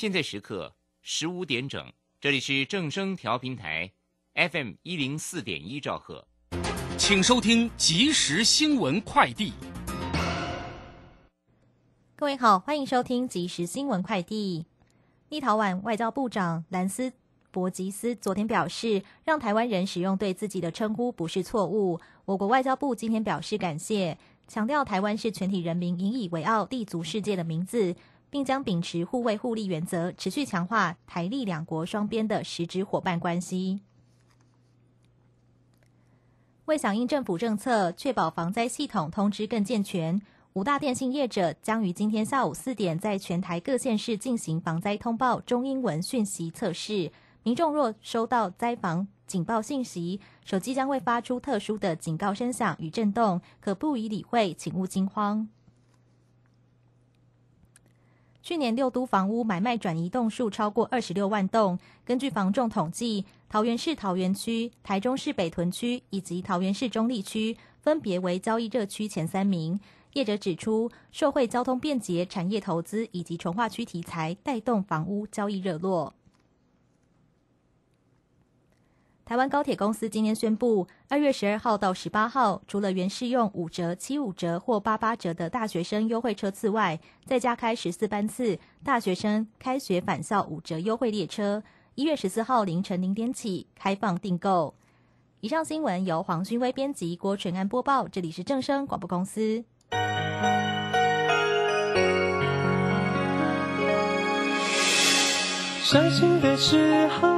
现在时刻十五点整，这里是正声调频台，FM 一零四点一兆赫，请收听即时新闻快递。各位好，欢迎收听即时新闻快递。立陶宛外交部长兰斯博吉斯昨天表示，让台湾人使用对自己的称呼不是错误。我国外交部今天表示感谢，强调台湾是全体人民引以为傲、立足世界的名字。并将秉持互惠互利原则，持续强化台立两国双边的实质伙伴关系。为响应政府政策，确保防灾系统通知更健全，五大电信业者将于今天下午四点，在全台各县市进行防灾通报中英文讯息测试。民众若收到灾防警报信息，手机将会发出特殊的警告声响与震动，可不予理会，请勿惊慌。去年六都房屋买卖转移栋数超过二十六万栋。根据房仲统计，桃园市桃园区、台中市北屯区以及桃园市中立区分别为交易热区前三名。业者指出，社会交通便捷、产业投资以及重化区题材带动房屋交易热络。台湾高铁公司今天宣布，二月十二号到十八号，除了原适用五折、七五折或八八折的大学生优惠车次外，再加开十四班次大学生开学返校五折优惠列车。一月十四号凌晨零点起开放订购。以上新闻由黄勋威编辑，郭纯安播报。这里是正声广播公司。伤心的时候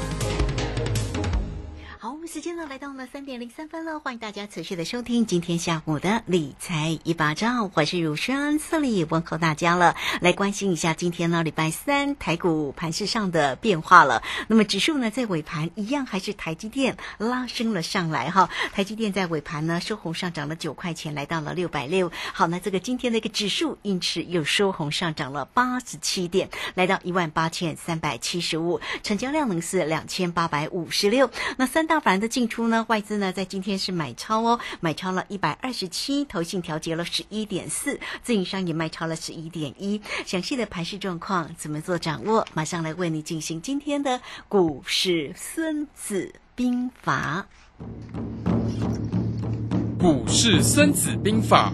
时间呢来到了三点零三分了，欢迎大家持续的收听今天下午的理财一把照，我是如轩，这里问候大家了。来关心一下今天呢礼拜三台股盘市上的变化了。那么指数呢在尾盘一样还是台积电拉升了上来哈，台积电在尾盘呢收红上涨了九块钱，来到了六百六。好，那这个今天的一个指数因此又收红上涨了八十七点，来到一万八千三百七十五，成交量呢是两千八百五十六。那三大盘。的进出呢？外资呢在今天是买超哦，买超了一百二十七，投信调节了十一点四，自营商也卖超了十一点一。详细的盘势状况怎么做掌握？马上来为你进行今天的股市孙子兵法。股市孙子兵法。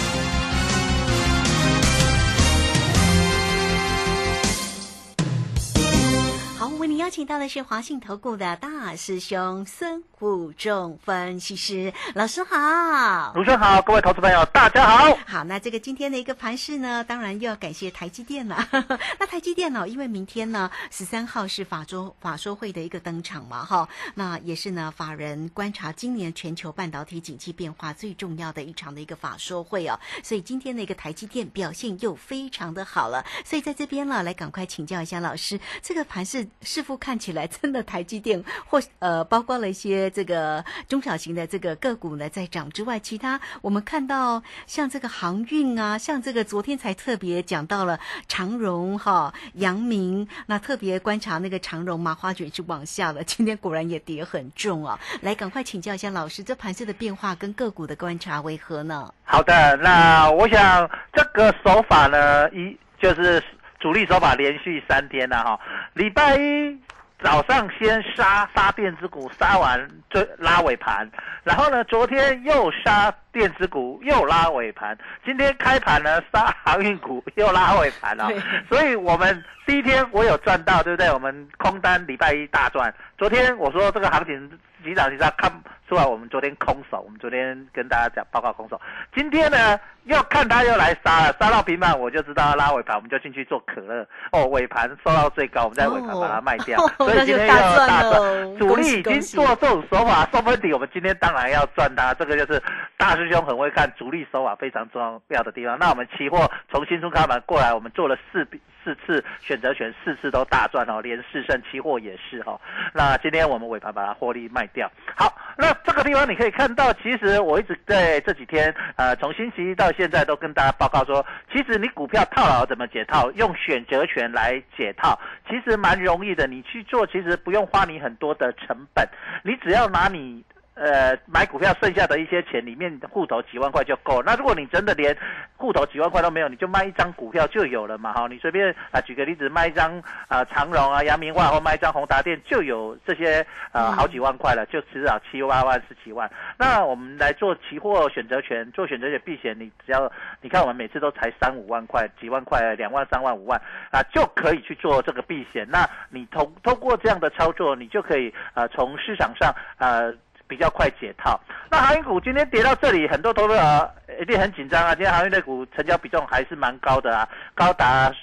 邀请到的是华信投顾的大师兄孙虎仲分析师老师好，卢生好，各位投资朋友大家好。好，那这个今天的一个盘势呢，当然又要感谢台积电了。那台积电呢，因为明天呢十三号是法周法说会的一个登场嘛，哈，那也是呢法人观察今年全球半导体景气变化最重要的一场的一个法说会哦。所以今天的一个台积电表现又非常的好了。所以在这边呢，来赶快请教一下老师，这个盘势是否？看起来真的台积电或呃，包括了一些这个中小型的这个个股呢在涨之外，其他我们看到像这个航运啊，像这个昨天才特别讲到了长荣哈、阳明，那特别观察那个长荣麻花卷是往下了，今天果然也跌很重啊。来，赶快请教一下老师，这盘势的变化跟个股的观察为何呢？好的，那我想这个手法呢，一就是主力手法连续三天了哈。礼拜一早上先杀杀电子股，杀完就拉尾盘，然后呢，昨天又杀电子股，又拉尾盘，今天开盘呢杀航运股，又拉尾盘了、所以我们第一天我有赚到，对不对？我们空单礼拜一大赚。昨天我说这个行情急涨急杀看出来，我们昨天空手，我们昨天跟大家讲报告空手。今天呢又看他又来杀了，杀到平板我就知道要拉尾盘，我们就进去做可乐。哦，尾盘收到最高，我们在尾盘把它卖掉，哦所以今天又大赚大赚。主力已经做这种手法送分底，我们今天当然要赚它。这个就是大师兄很会看主力手法非常重要的地方。那我们期货从新春开盘过来，我们做了四四次选择权，四次都大赚哦，连四胜，期货也是哦。那今天我们尾盘把它获利卖掉。好，那这个地方你可以看到，其实我一直在这几天，呃，从星期一到现在都跟大家报告说，其实你股票套牢怎么解套，用选择权来解套，其实蛮容易的。你去做，其实不用花你很多的成本，你只要拿你。呃，买股票剩下的一些钱，里面户头几万块就够了。那如果你真的连户头几万块都没有，你就卖一张股票就有了嘛，哈。你随便啊，举个例子，卖一张啊长荣啊、阳明万或卖一张宏达电，就有这些呃好几万块了，就至少七八万、十几万。那我们来做期货选择权，做选择权避险，你只要你看我们每次都才三五万块、几万块、两万、三万、五万啊，就可以去做这个避险。那你通通过这样的操作，你就可以呃从市场上呃。比较快解套。那航运股今天跌到这里，很多投资者一定很紧张啊。今天航运类股成交比重还是蛮高的啊，高达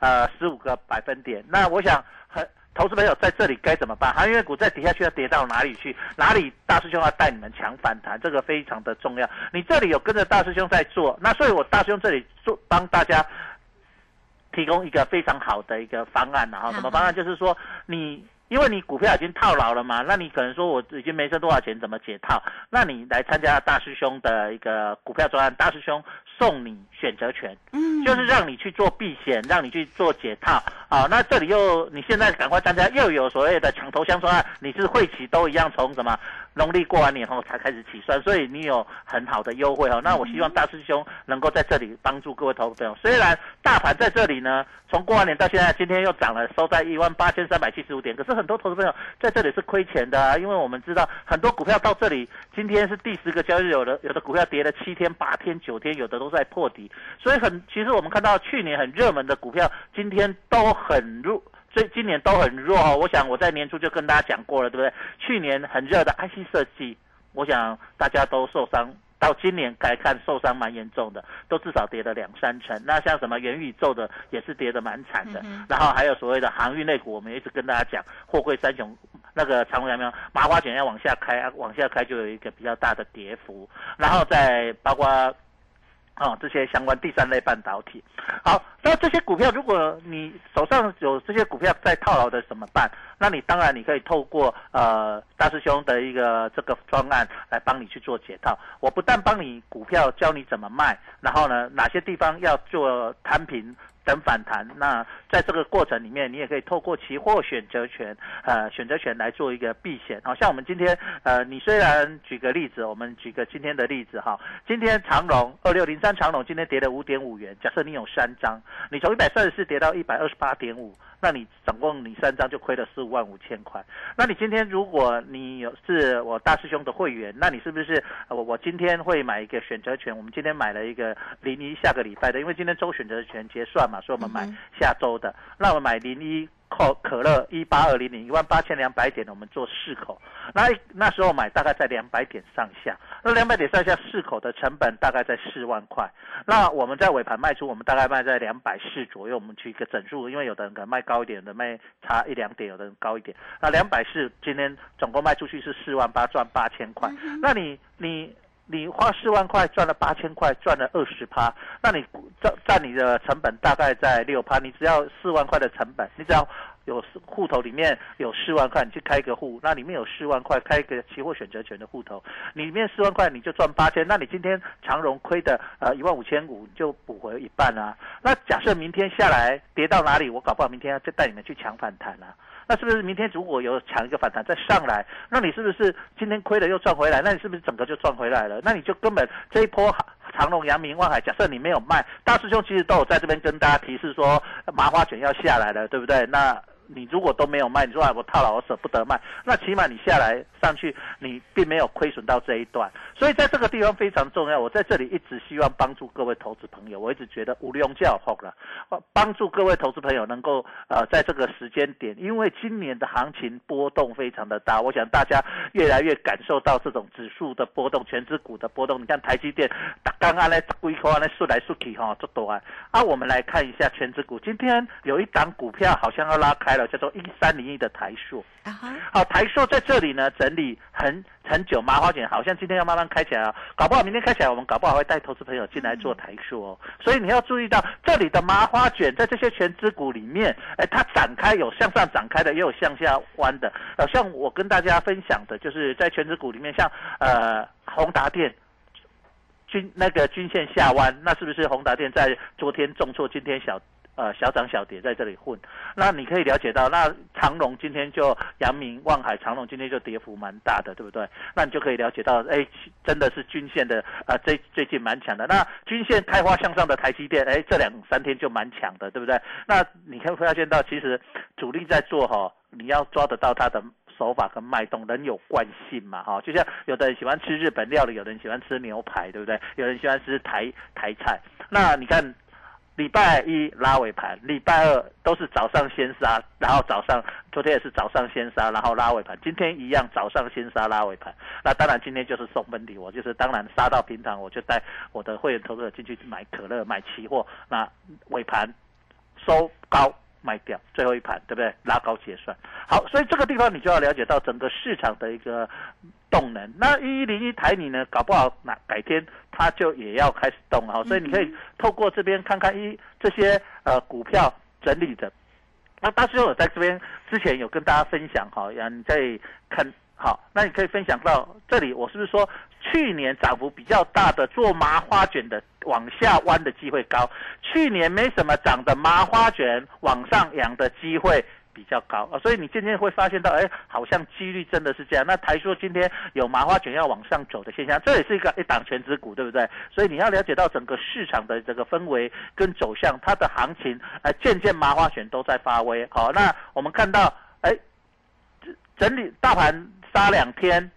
呃十五个百分点。那我想很投资朋友在这里该怎么办？航运类股再跌下去要跌到哪里去？哪里大师兄要带你们强反弹？这个非常的重要。你这里有跟着大师兄在做，那所以我大师兄这里做帮大家。提供一个非常好的一个方案，然后什么方案？就是说你。因为你股票已经套牢了嘛，那你可能说我已经没剩多少钱，怎么解套？那你来参加大师兄的一个股票专案，大师兄送你选择权，嗯，就是让你去做避险，让你去做解套啊。那这里又你现在赶快参加，又有所谓的抢头香专案，你是会企都一样从什么农历过完年后才开始起算，所以你有很好的优惠哦。那我希望大师兄能够在这里帮助各位投资朋友。虽然大盘在这里呢，从过完年到现在，今天又涨了，收在一万八千三百七十五点，可是。很多投资朋友在这里是亏钱的啊，因为我们知道很多股票到这里，今天是第十个交易日，有的有的股票跌了七天、八天、九天，有的都在破底，所以很其实我们看到去年很热门的股票，今天都很弱，所以今年都很弱哦。我想我在年初就跟大家讲过了，对不对？去年很热的 IC 设计，我想大家都受伤。到今年来看，受伤蛮严重的，都至少跌了两三成。那像什么元宇宙的也是跌得蛮惨的。嗯、然后还有所谓的航运类股，我们一直跟大家讲，货柜三雄那个长荣、阳明、麻花卷要往下开，往下开就有一个比较大的跌幅。然后再包括。哦，这些相关第三类半导体，好，那这些股票，如果你手上有这些股票在套牢的怎么办？那你当然你可以透过呃大师兄的一个这个方案来帮你去做解套。我不但帮你股票教你怎么卖，然后呢哪些地方要做摊平。等反弹，那在这个过程里面，你也可以透过期货选择权，呃，选择权来做一个避险。好像我们今天，呃，你虽然举个例子，我们举个今天的例子哈，今天长龙二六零三长龙今天跌了五点五元，假设你有三张，你从一百三十四跌到一百二十八点五。那你总共你三张就亏了十五万五千块。那你今天如果你有是我大师兄的会员，那你是不是我我今天会买一个选择权？我们今天买了一个零一下个礼拜的，因为今天周选择权结算嘛，所以我们买下周的。那我买零一可可乐一八二零零一万八千两百点的，我们做四口。那那时候买大概在两百点上下，那两百点上下四口的成本大概在四万块。那我们在尾盘卖出，我们大概卖在两百四左右，我们去一个整数，因为有的人可能卖高一点，有的卖差一两点，有的人高一点。那两百四今天总共卖出去是四万八，赚八千块。那你你你花四万块赚了八千块，赚了二十趴，那你占占你的成本大概在六趴，你只要四万块的成本，你只要有户头里面有四万块，你去开个户，那里面有四万块，开一个期货选择权的户头，里面四万块你就赚八千，那你今天长荣亏的呃一万五千五，就补回一半啊。那假设明天下来跌到哪里，我搞不好明天要再带你们去抢反弹啊。那是不是明天如果有抢一个反弹再上来，那你是不是今天亏了又赚回来？那你是不是整个就赚回来了？那你就根本这一波长隆、阳明、万海，假设你没有卖，大师兄其实都有在这边跟大家提示说麻花卷要下来了，对不对？那。你如果都没有卖，你说啊我套牢我舍不得卖，那起码你下来上去，你并没有亏损到这一段，所以在这个地方非常重要。我在这里一直希望帮助各位投资朋友，我一直觉得无用叫好了，帮助各位投资朋友能够呃在这个时间点，因为今年的行情波动非常的大，我想大家越来越感受到这种指数的波动、全指股的波动。你看台积电刚刚来龟壳来缩来缩去哈，这多啊！啊，我们来看一下全指股，今天有一档股票好像要拉开了。叫做一三零一的台塑，好，台塑在这里呢整理很很久，麻花卷好像今天要慢慢开起来啊，搞不好明天开起来，我们搞不好会带投资朋友进来做台塑哦。所以你要注意到这里的麻花卷在这些全资股里面，哎，它展开有向上展开的，也有向下弯的。呃，像我跟大家分享的，就是在全资股里面，像呃宏达电均那个均线下弯，那是不是宏达电在昨天重挫，今天小？呃，小涨小跌在这里混，那你可以了解到，那长隆今天就阳明、望海、长隆今天就跌幅蛮大的，对不对？那你就可以了解到，哎，真的是均线的啊，最最近蛮强的。那均线开花向上的台积电，哎，这两三天就蛮强的，对不对？那你可以发现到，其实主力在做哈，你要抓得到它的手法跟脉动，人有惯性嘛，哈，就像有的人喜欢吃日本料理，有的人喜欢吃牛排，对不对？有人喜欢吃台台菜，那你看。礼拜一拉尾盘，礼拜二都是早上先杀，然后早上昨天也是早上先杀，然后拉尾盘，今天一样早上先杀拉尾盘。那当然今天就是送分题，我就是当然杀到平常，我就带我的会员投资者进去买可乐买期货，那尾盘收高。卖掉最后一盘，对不对？拉高结算。好，所以这个地方你就要了解到整个市场的一个动能。那一一零一台你呢，搞不好哪改天它就也要开始动了。所以你可以透过这边看看一这些呃股票整理的。那大师兄在这边之前有跟大家分享哈，呀你在看。好，那你可以分享到这里，我是不是说去年涨幅比较大的做麻花卷的往下弯的机会高？去年没什么涨的麻花卷往上扬的机会比较高啊，所以你今天会发现到，哎，好像几率真的是这样。那台说今天有麻花卷要往上走的现象，这也是一个一档全指股，对不对？所以你要了解到整个市场的这个氛围跟走向，它的行情，呃，渐渐麻花卷都在发威。好，那我们看到，哎，整理大盘。拉两天，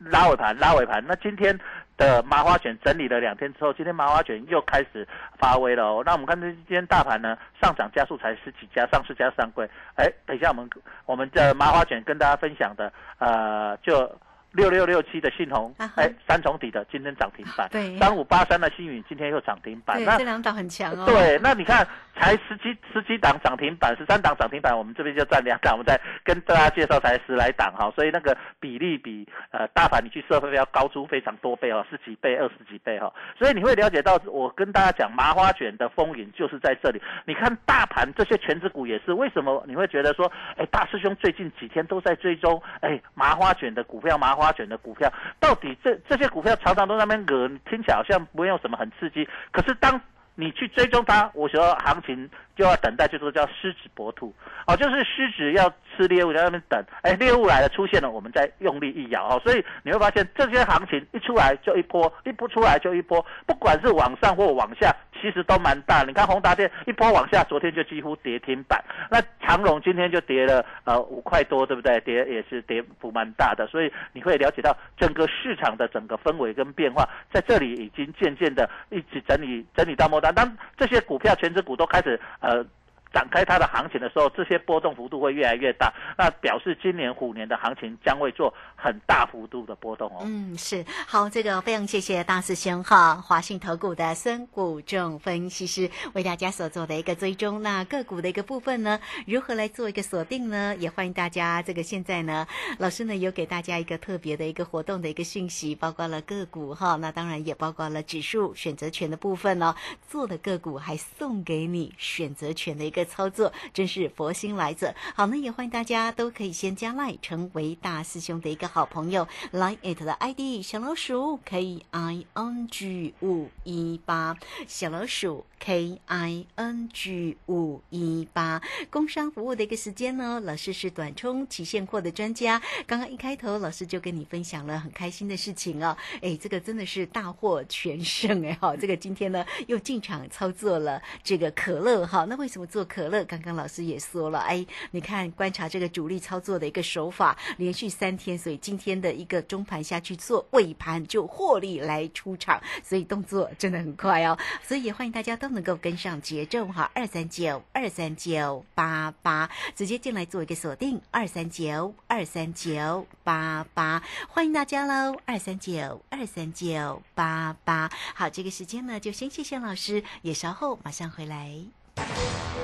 拉尾盘，拉尾盘。那今天的麻花卷整理了两天之后，今天麻花卷又开始发威了哦。那我们看这今天大盘呢，上涨加速才十几家，上市加上柜。哎，等一下我们我们的麻花卷跟大家分享的，呃，就。六六六七的信鸿，哎，三重底的今天涨停板，对，三五八三的新宇今天又涨停板，那这两档很强哦。对，那你看才十几十几档涨停板，十三档涨停板，我们这边就占两档，我们再跟大家介绍才十来档哈，所以那个比例比呃大盘你去设会要高出非常多倍哦，十几倍、二十几倍哈，所以你会了解到我跟大家讲麻花卷的风云就是在这里。你看大盘这些全指股也是，为什么你会觉得说，哎，大师兄最近几天都在追踪，哎，麻花卷的股票麻。花卷的股票，到底这这些股票常常都那边惹，听起来好像不用什么很刺激。可是当你去追踪它，我说行情就要等待，就是叫狮子搏兔，哦，就是狮子要吃猎物在那边等，哎，猎物来了出现了，我们再用力一咬，哦，所以你会发现这些行情一出来就一波，一不出来就一波，不管是往上或往下。其实都蛮大，你看宏达电一波往下，昨天就几乎跌停板。那长荣今天就跌了呃五块多，对不对？跌也是跌幅蛮大的，所以你会了解到整个市场的整个氛围跟变化，在这里已经渐渐的一直整理整理到末端。当这些股票全职股都开始呃。展开它的行情的时候，这些波动幅度会越来越大，那表示今年虎年的行情将会做很大幅度的波动哦。嗯，是好，这个非常谢谢大师兄哈，华信投股的孙谷正分析师为大家所做的一个追踪。那个股的一个部分呢，如何来做一个锁定呢？也欢迎大家这个现在呢，老师呢有给大家一个特别的一个活动的一个讯息，包括了个股哈，那当然也包括了指数选择权的部分哦。做的个股还送给你选择权的一个。个操作，真是佛心来着。好，那也欢迎大家都可以先加赖，成为大师兄的一个好朋友。来 it 的 ID 小老鼠 K I N G 五一八，小老鼠 K I N G 五一八。工商服务的一个时间呢，老师是短冲期现货的专家。刚刚一开头，老师就跟你分享了很开心的事情哦。哎，这个真的是大获全胜哎好！这个今天呢又进场操作了这个可乐哈。那为什么做可乐？刚刚老师也说了，哎，你看观察这个主力操作的一个手法，连续三天，所以今天的一个中盘下去做，尾盘就获利来出场，所以动作真的很快哦。所以也欢迎大家都能够跟上节奏哈，二三九二三九八八，直接进来做一个锁定，二三九二三九八八，欢迎大家喽，二三九二三九八八。好，这个时间呢就先谢谢老师，也稍后马上回来。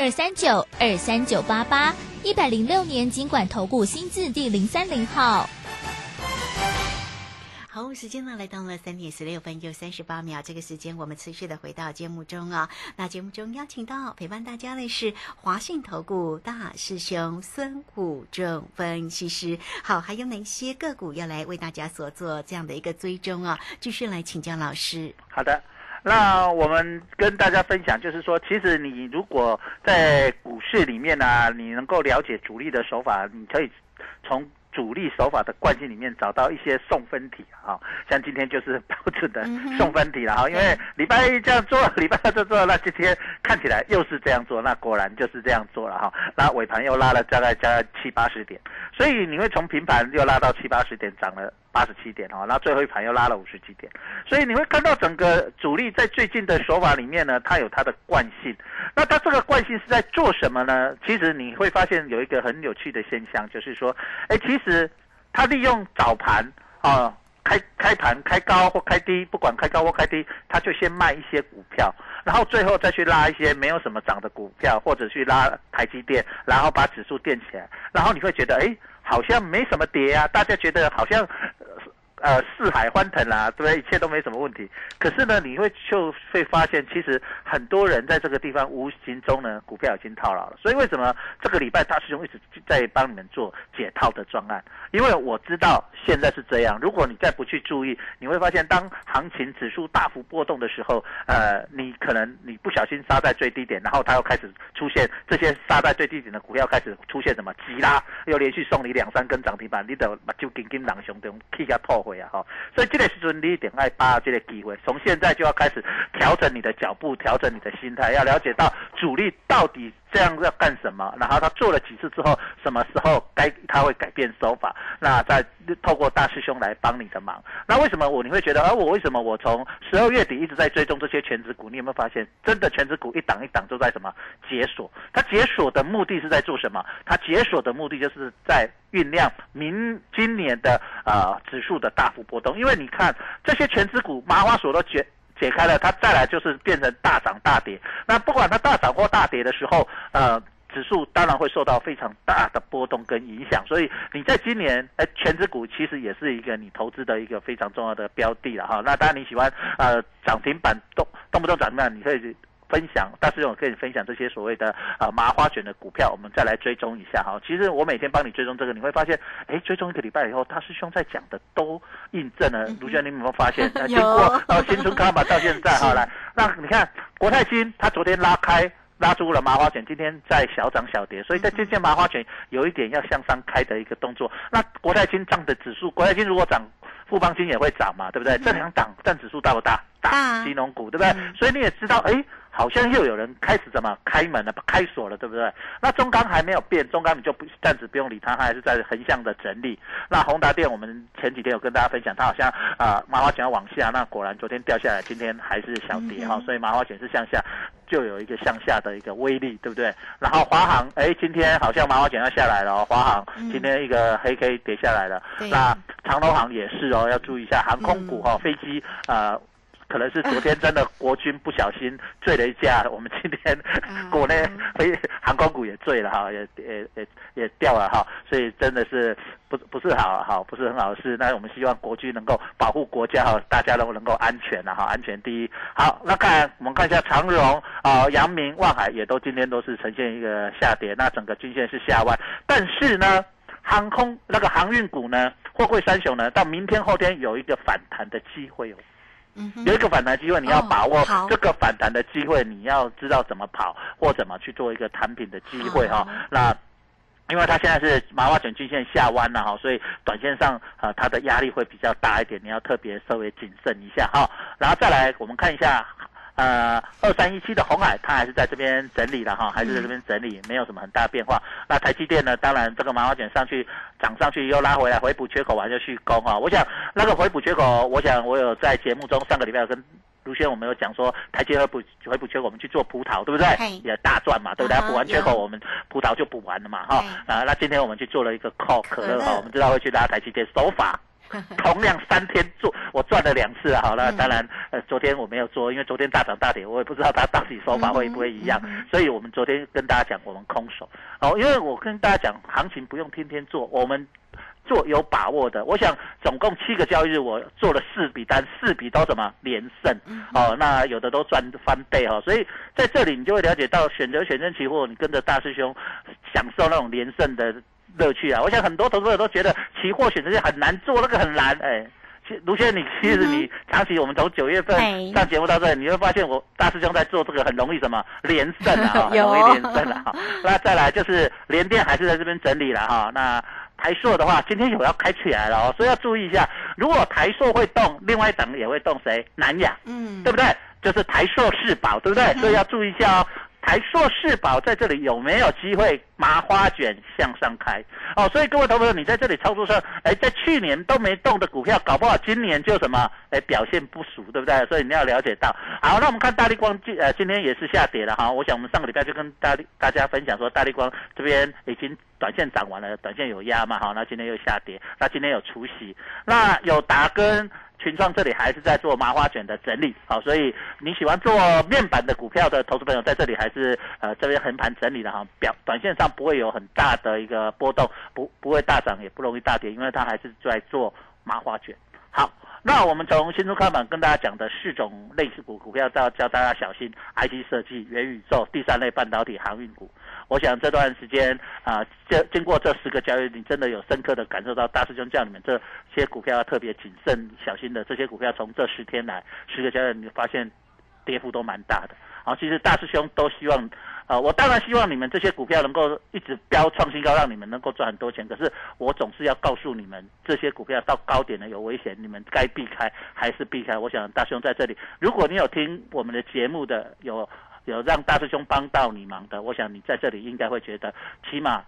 二三九二三九八八，一百零六年尽管投顾新字第零三零号。好，时间呢来到了三点十六分又三十八秒，这个时间我们持续的回到节目中啊。那节目中邀请到陪伴大家的是华信投顾大师兄孙虎正分析师。好，还有哪些个股要来为大家所做这样的一个追踪啊？继续来请教老师。好的，那我们跟大家分享，就是说，其实你如果在股市里面呢、你能够了解主力的手法，你可以从主力手法的惯性里面找到一些送分题啊，像今天就是标准的送分题了哈，因为礼拜一这样做，礼拜二这做，那今天看起来又是这样做，那果然就是这样做了哈，那尾盘又拉了大概加七八十点，所以你会从平盘又拉到七八十点，涨了八十七点哈，那最后一盘又拉了五十几点，所以你会看到整个主力在最近的手法里面呢，它有它的惯性。那它这个惯性是在做什么呢？其实你会发现有一个很有趣的现象，就是说，哎，其实它利用早盘啊，开开盘开高或开低，不管开高或开低，它就先卖一些股票，然后最后再去拉一些没有什么涨的股票，或者去拉台积电，然后把指数垫起来，然后你会觉得，哎，好像没什么跌啊，大家觉得好像。呃，四海欢腾啦、对不对？一切都没什么问题。可是呢，你会就会发现，其实很多人在这个地方无形中呢，股票已经套牢了。所以为什么这个礼拜大师兄一直在帮你们做解套的专案？因为我知道现在是这样。如果你再不去注意，你会发现，当行情指数大幅波动的时候，呃，你可能你不小心杀在最低点，然后它又开始出现这些杀在最低点的股票开始出现什么急拉，又连续送你两三根涨停板，你的目睭紧紧狼熊中气下破会啊！哈，所以这个时阵你一定爱把握这个机会，从现在就要开始调整你的脚步，调整你的心态，要了解到主力到底这样要干什么，然后他做了几次之后，什么时候该他会改变手法，那再透过大师兄来帮你的忙。那为什么我你会觉得，啊、我为什么我从十二月底一直在追踪这些全指股？你有没有发现，真的全指股一档一档都在什么解锁？它解锁的目的是在做什么？它解锁的目的就是在酝酿明今年的呃指数的大幅波动。因为你看这些全指股麻花锁都解解开了，它再来就是变成大涨大跌。那不管它大涨或大跌的时候，呃。指数当然会受到非常大的波动跟影响，所以你在今年，哎，全指股其实也是一个你投资的一个非常重要的标的了哈。那当然你喜欢呃涨停板动动不动涨停板，你可以分享，大师兄跟你分享这些所谓的呃麻花卷的股票，我们再来追踪一下哈。其实我每天帮你追踪这个，你会发现，哎，追踪一个礼拜以后，大师兄在讲的都印证了。卢娟，你有没有发现？呃 经过呃新春卡吧到现在哈，来，那你看国泰金，它昨天拉开。拉住了麻花卷，今天在小涨小跌，所以在这件麻花卷有一点要向上开的一个动作。那国泰金涨的指数，国泰金如果涨，富邦金也会涨嘛，对不对？这两档占指数大不大？大金融股，对不对？所以你也知道，哎，好像又有人开始怎么开门了，开锁了，对不对？那中钢还没有变，中钢你就不暂时不用理它，它还是在横向的整理。那宏达电我们前几天有跟大家分享，它好像啊麻花卷要往下，那果然昨天掉下来，今天还是小跌哈，所以麻花卷是向下，就有一个向下的一个威力，对不对？然后华航，哎，今天好像麻花卷要下来了哦，华航今天一个黑 K 跌下来了，那长隆航也是哦，要注意一下航空股哈，飞机啊。可能是昨天真的国军不小心坠了一架，我们今天国内飞航空股也坠了哈，也也也也掉了哈，所以真的是不不是好好不是很好的事。那我们希望国军能够保护国家哈，大家都能够安全了哈，安全第一。好，那看我们看一下长荣啊、阳明、望海也都今天都是呈现一个下跌，那整个均线是下弯，但是呢，航空那个航运股呢，货柜三雄呢，到明天后天有一个反弹的机会哦。有一个反弹机会，你要把握这个反弹的机会，你要知道怎么跑或怎么去做一个产品的机会哈。那因为它现在是麻花卷均线下弯了哈，所以短线上呃它的压力会比较大一点，你要特别稍微谨慎一下哈。然后再来我们看一下。呃，二三一七的红海，它还是在这边整理的哈，还是在这边整理，没有什么很大变化。那台积电呢？当然，这个麻花卷上去涨上去又拉回来，回补缺口完就去攻哈。我想那个回补缺口，我想我有在节目中上个礼拜跟卢轩我们有讲说，台积回补回补缺口，我们去做葡萄，对不对？也大赚嘛，对不对？补完缺口，我们葡萄就补完了嘛哈。啊，那今天我们去做了一个 call 可乐哈，我们知道会去拉台积电手法。同样三天做，我赚了两次啊！好了，当然，呃，昨天我没有做，因为昨天大涨大跌，我也不知道它到底手法会不会一样，所以我们昨天跟大家讲，我们空手哦，因为我跟大家讲，行情不用天天做，我们做有把握的。我想总共七个交易日，我做了四笔单，四笔都什么连胜哦，那有的都赚翻倍哦，所以在这里你就会了解到，选择选择期货，你跟着大师兄享受那种连胜的。乐趣啊！我想很多投资者都觉得期货选择是很难做，那个很难。哎，卢先生，你其实你长期我们从九月份上节目到这，你会发现我大师兄在做这个很容易什么连胜啊，很容易连胜啊。那再来就是连电还是在这边整理了哈。那台硕的话，今天有要开起来了哦，所以要注意一下。如果台硕会动，另外一档也会动，谁？南亚，嗯，对不对？就是台硕世宝，对不对？所以要注意一下哦。台硕世宝在这里有没有机会麻花卷向上开？哦，所以各位投资者，你在这里操作上，哎，在去年都没动的股票，搞不好今年就什么，哎，表现不俗，对不对？所以你要了解到。好，那我们看大力光今呃今天也是下跌了哈。我想我们上个礼拜就跟大大家分享说，大力光这边已经短线涨完了，短线有压嘛，好，那今天又下跌，那今天有除息，那有达跟。群创这里还是在做麻花卷的整理，好，所以你喜欢做面板的股票的投资朋友在这里还是呃这边横盘整理的哈，表短线上不会有很大的一个波动，不不会大涨也不容易大跌，因为它还是在做麻花卷。好，那我们从新中开板跟大家讲的四种类似股股票，要教大家小心 IC 设计、元宇宙、第三类半导体、航运股。我想这段时间啊，这经过这十个交易，你真的有深刻的感受到大师兄叫你们这些股票要特别谨慎小心的。这些股票从这十天来十个交易，你发现跌幅都蛮大的。好，其实大师兄都希望，啊，我当然希望你们这些股票能够一直飙创新高，让你们能够赚很多钱。可是我总是要告诉你们，这些股票到高点呢有危险，你们该避开还是避开。我想大师兄在这里，如果你有听我们的节目的有。有让大师兄帮到你忙的，我想你在这里应该会觉得，起码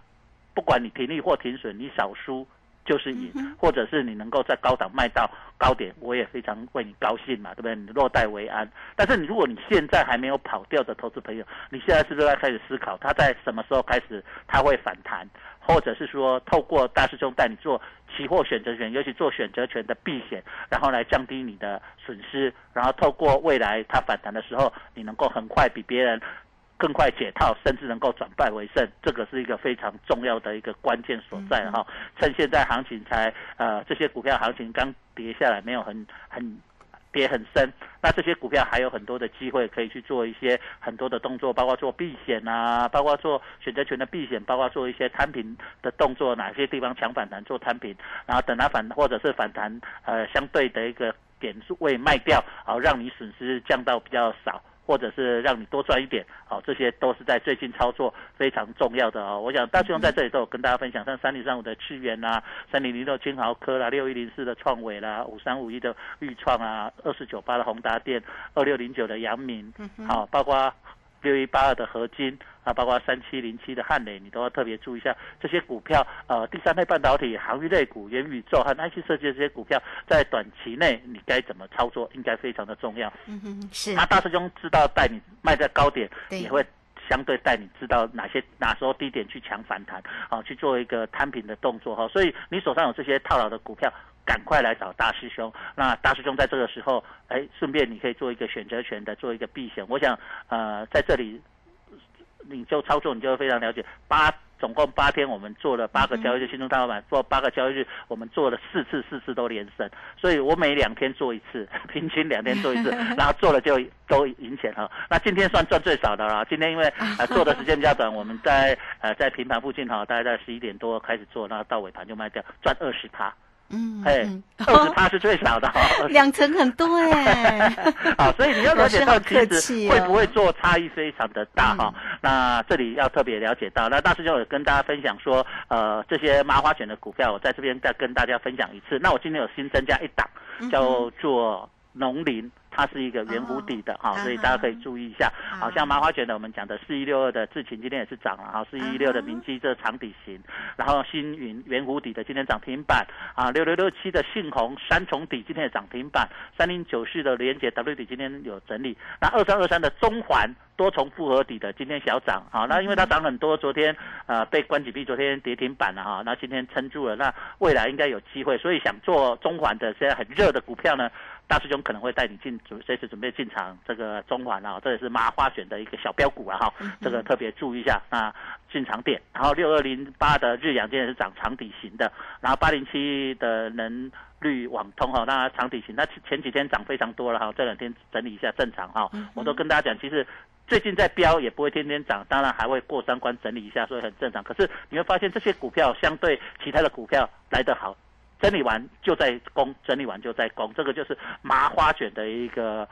不管你停利或停损，你少输就是赢，或者是你能够在高档卖到高点，我也非常为你高兴嘛，对不对？你落袋为安。但是你如果你现在还没有跑掉的投资朋友，你现在是不是要开始思考，它在什么时候开始它会反弹？或者是说，透过大师兄带你做期货选择权，尤其做选择权的避险，然后来降低你的损失，然后透过未来它反弹的时候，你能够很快比别人更快解套，甚至能够转败为胜，这个是一个非常重要的一个关键所在哈。趁现在行情才呃这些股票行情刚跌下来，没有很很。跌很深，那这些股票还有很多的机会可以去做一些很多的动作，包括做避险啊，包括做选择权的避险，包括做一些摊平的动作，哪些地方强反弹做摊平，然后等它反或者是反弹呃相对的一个点位卖掉，好让你损失降到比较少。或者是让你多赚一点，好，这些都是在最近操作非常重要的哦。我想大师兄在这里都有跟大家分享，像三零三五的智源啦，三零零六金豪科啦，六一零四的创伟啦，五三五一的裕创啊，二四九八的宏达电，二六零九的阳明，好，包括六一八二的合金啊，包括三七零七的汉磊，你都要特别注意一下这些股票。呃，第三类半导体、航运类股、元宇宙和 IC 设计的这些股票，在短期内你该怎么操作，应该非常的重要。嗯哼，是那大师兄知道带你卖在高点，也会相对带你知道哪些哪时候低点去抢反弹，好、去做一个摊平的动作哈、所以你手上有这些套牢的股票。赶快来找大师兄，那大师兄在这个时候，哎，顺便你可以做一个选择权的，做一个避险。我想，呃，在这里你就操作，你就会非常了解。八总共八天，我们做了八个交易日，新中大老板做八个交易日，我们做了四次，四次都连胜。所以我每两天做一次，平均两天做一次，然后做了就都赢钱哈。那今天算赚最少的了。今天因为 呃做的时间比较短，我们在呃在平盘附近哈，大概在十一点多开始做，然后到尾盘就卖掉，赚二十趴。嗯，哎嗯，二十趴是最少的哦。两成很多哎，啊，所以你要了解到，其实会不会做差异非常的大哈、嗯那这里要特别了解到，那大师兄有跟大家分享说，呃，这些麻花卷的股票，我在这边再跟大家分享一次。那我今天有新增加一档，嗯叫做农林。它是一个圆弧底的哈、哦所以大家可以注意一下。好好像麻花卷的，我们讲的四一六二的智勤今天也是涨了哈，四一六的明基这长底型，然后星云圆弧底的今天涨停板啊，六六六七的信鸿三重底今天也涨停板，三零九四的连接 W 底今天有整理，那二三二三的中环多重复合底的今天小涨啊，那因为它涨很多，昨天呃被关紧闭，昨天跌停板了哈，那今天撑住了，那未来应该有机会，所以想做中环的现在很热的股票呢。大师兄可能会带你进准随时准备进场这个中环啊，这也是麻花选的一个小标股啊哈，这个特别注意一下那进场点。然后六二零八的日阳今天是涨长底型的，然后八零七的能绿网通哈，那长底型，那前几天涨非常多了哈，这两天整理一下正常哈，我都跟大家讲，其实。最近在飙也不会天天涨，当然还会过三关整理一下，所以很正常。可是你会发现这些股票相对其他的股票来得好，整理完就在攻，整理完就在攻，这个就是麻花卷的一个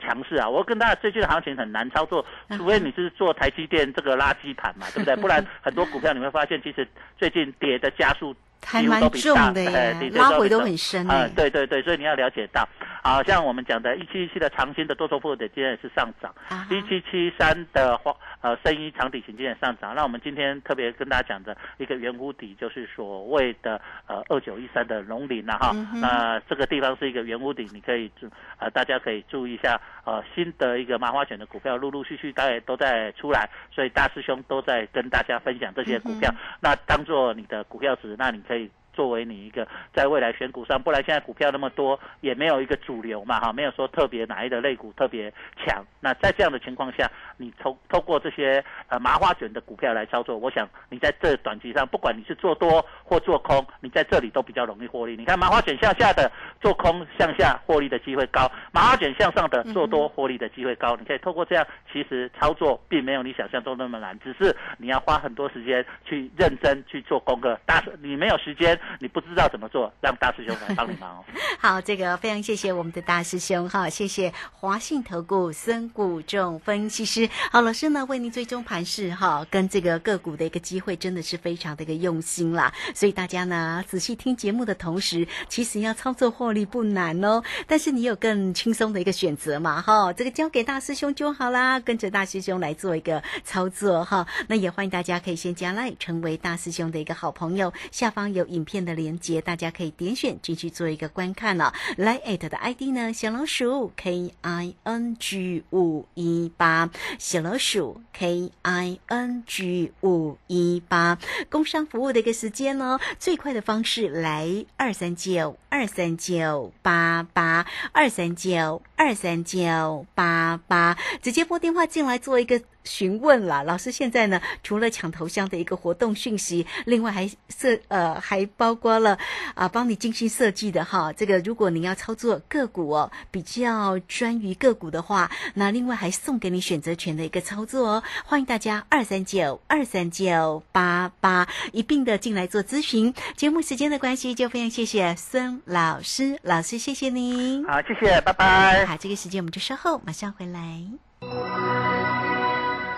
强势啊！我跟大家最近的行情很难操作，除非你是做台积电这个垃圾盘嘛，对不对？不然很多股票你会发现，其实最近跌的加速还蛮重的耶拉回都很深啊、哎，对对对，所以你要了解到，好、像我们讲的一七一七的长兴的多头部的今天也是上涨，啊一七七三的花呃深一长底型今天也上涨。那我们今天特别跟大家讲的一个圆弧底，就是所谓的呃二九一三的龙鳞了哈。那这个地方是一个圆弧底，你可以注呃大家可以注意一下呃新的一个麻花卷的股票陆陆续续大概都在出来，所以大师兄都在跟大家分享这些股票，嗯那当做你的股票值，那你可以。seis. 作为你一个在未来选股上，不然现在股票那么多，也没有一个主流嘛，哈，没有说特别哪一个类股特别强。那在这样的情况下，你透透过这些呃麻花卷的股票来操作，我想你在这短期上，不管你是做多或做空，你在这里都比较容易获利。你看麻花卷向下的做空向下获利的机会高，麻花卷向上的做多获利的机会高。你可以透过这样，其实操作并没有你想象中那么难，只是你要花很多时间去认真去做功课。大，你没有时间，你不知道怎么做，让大师兄来帮你忙哦。好，这个非常谢谢我们的大师兄哈，谢谢华信投顾孙谷仲分析师。好，老师呢为您追踪盘势哈，跟这个个股的一个机会真的是非常的一个用心啦。所以大家呢仔细听节目的同时，其实要操作获利不难哦，但是你有更轻松的一个选择嘛哈，这个交给大师兄就好啦，跟着大师兄来做一个操作哈。那也欢迎大家可以先加来成为大师兄的一个好朋友，下方有影片片的连接，大家可以点选进去做一个观看了、来 at 的 ID 呢，小老鼠 K I N G 五一八，小老鼠 K I N G 五一八，工商服务的一个时间呢，最快的方式来二三九二三九八八二三九二三九八八，直接拨电话进来做一个。询问啦，老师现在呢，除了抢头像的一个活动讯息，另外还设呃还包括了啊，帮你精心设计的哈。这个如果您要操作个股哦，比较专于个股的话，那另外还送给你选择权的一个操作哦。欢迎大家二三九二三九八八一并的进来做咨询。节目时间的关系，就非常谢谢孙老师，老师谢谢您。好，谢谢，拜拜。好，这个时间我们就稍后马上回来。